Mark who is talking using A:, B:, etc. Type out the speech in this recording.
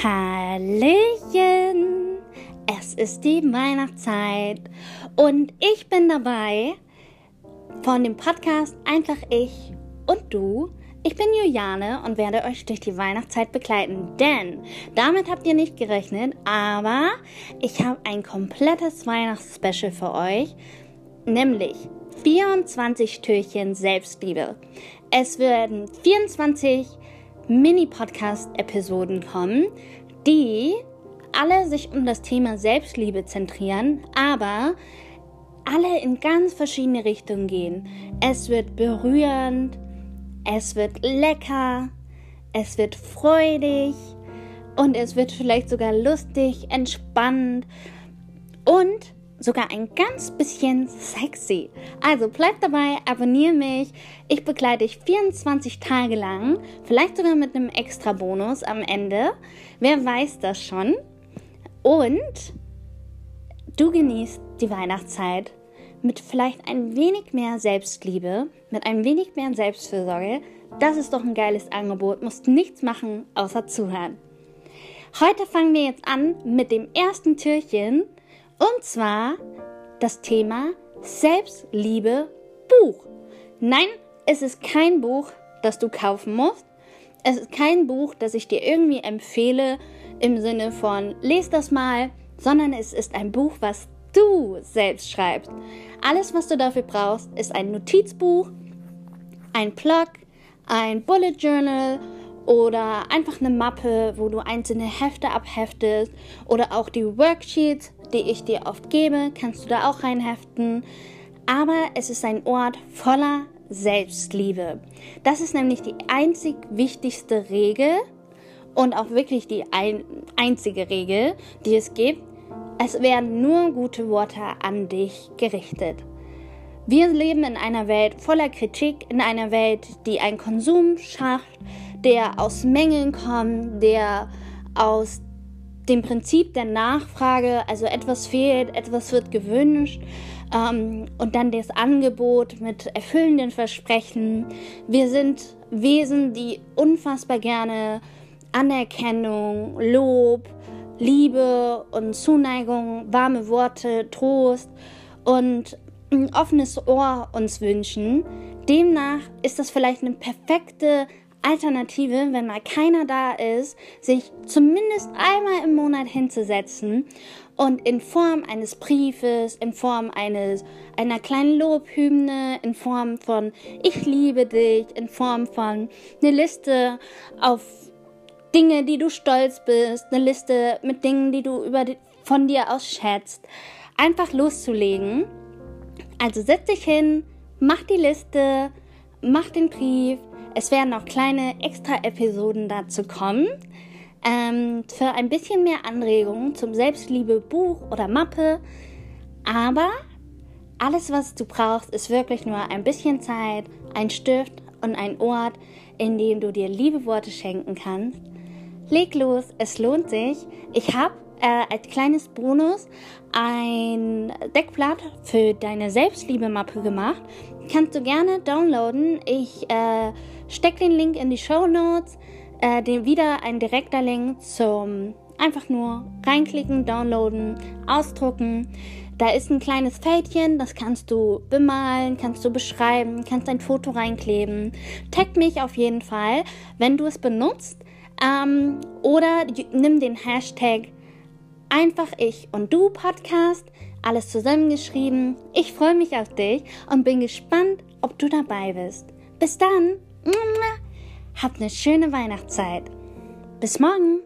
A: Hallöchen! Es ist die Weihnachtszeit und ich bin dabei von dem Podcast Einfach ich und du. Ich bin Juliane und werde euch durch die Weihnachtszeit begleiten, denn damit habt ihr nicht gerechnet, aber ich habe ein komplettes Weihnachtsspecial für euch, nämlich 24 Türchen Selbstliebe. Es werden 24 Mini-Podcast-Episoden kommen, die alle sich um das Thema Selbstliebe zentrieren, aber alle in ganz verschiedene Richtungen gehen. Es wird berührend, es wird lecker, es wird freudig und es wird vielleicht sogar lustig, entspannt und sogar ein ganz bisschen sexy. Also bleib dabei, abonniere mich. Ich begleite dich 24 Tage lang, vielleicht sogar mit einem extra Bonus am Ende. Wer weiß das schon? Und du genießt die Weihnachtszeit mit vielleicht ein wenig mehr Selbstliebe, mit ein wenig mehr Selbstfürsorge. Das ist doch ein geiles Angebot, musst nichts machen außer zuhören. Heute fangen wir jetzt an mit dem ersten Türchen und zwar das Thema Selbstliebe Buch. Nein, es ist kein Buch, das du kaufen musst. Es ist kein Buch, das ich dir irgendwie empfehle im Sinne von lese das mal, sondern es ist ein Buch, was du selbst schreibst. Alles, was du dafür brauchst, ist ein Notizbuch, ein Plug, ein Bullet Journal oder einfach eine Mappe, wo du einzelne Hefte abheftest oder auch die Worksheets, die ich dir oft gebe, kannst du da auch reinheften. Aber es ist ein Ort voller Selbstliebe. Das ist nämlich die einzig wichtigste Regel und auch wirklich die ein einzige Regel, die es gibt. Es werden nur gute Worte an dich gerichtet. Wir leben in einer Welt voller Kritik, in einer Welt, die einen Konsum schafft, der aus Mängeln kommt, der aus dem Prinzip der Nachfrage, also etwas fehlt, etwas wird gewünscht ähm, und dann das Angebot mit erfüllenden Versprechen. Wir sind Wesen, die unfassbar gerne Anerkennung, Lob, Liebe und Zuneigung, warme Worte, Trost und ein offenes Ohr uns wünschen. Demnach ist das vielleicht eine perfekte Alternative, wenn mal keiner da ist, sich zumindest einmal im Monat hinzusetzen und in Form eines Briefes, in Form eines einer kleinen Lobhymne, in Form von Ich liebe dich, in Form von eine Liste auf Dinge, die du stolz bist, eine Liste mit Dingen, die du über die, von dir aus schätzt, einfach loszulegen. Also setz dich hin, mach die Liste, mach den Brief, es werden auch kleine Extra-Episoden dazu kommen. Ähm, für ein bisschen mehr Anregungen zum Selbstliebe-Buch oder Mappe. Aber alles, was du brauchst, ist wirklich nur ein bisschen Zeit, ein Stift und ein Ort, in dem du dir liebe Worte schenken kannst. Leg los, es lohnt sich. Ich habe äh, als kleines Bonus ein Deckblatt für deine Selbstliebe-Mappe gemacht. Kannst du gerne downloaden. Ich äh, steck den Link in die Show Notes. Äh, wieder ein direkter Link zum einfach nur reinklicken, downloaden, ausdrucken. Da ist ein kleines Fältchen, das kannst du bemalen, kannst du beschreiben, kannst ein Foto reinkleben. Tag mich auf jeden Fall, wenn du es benutzt. Ähm, oder nimm den Hashtag einfach ich und du Podcast, alles zusammengeschrieben. Ich freue mich auf dich und bin gespannt, ob du dabei bist. Bis dann! Habt eine schöne Weihnachtszeit. Bis morgen.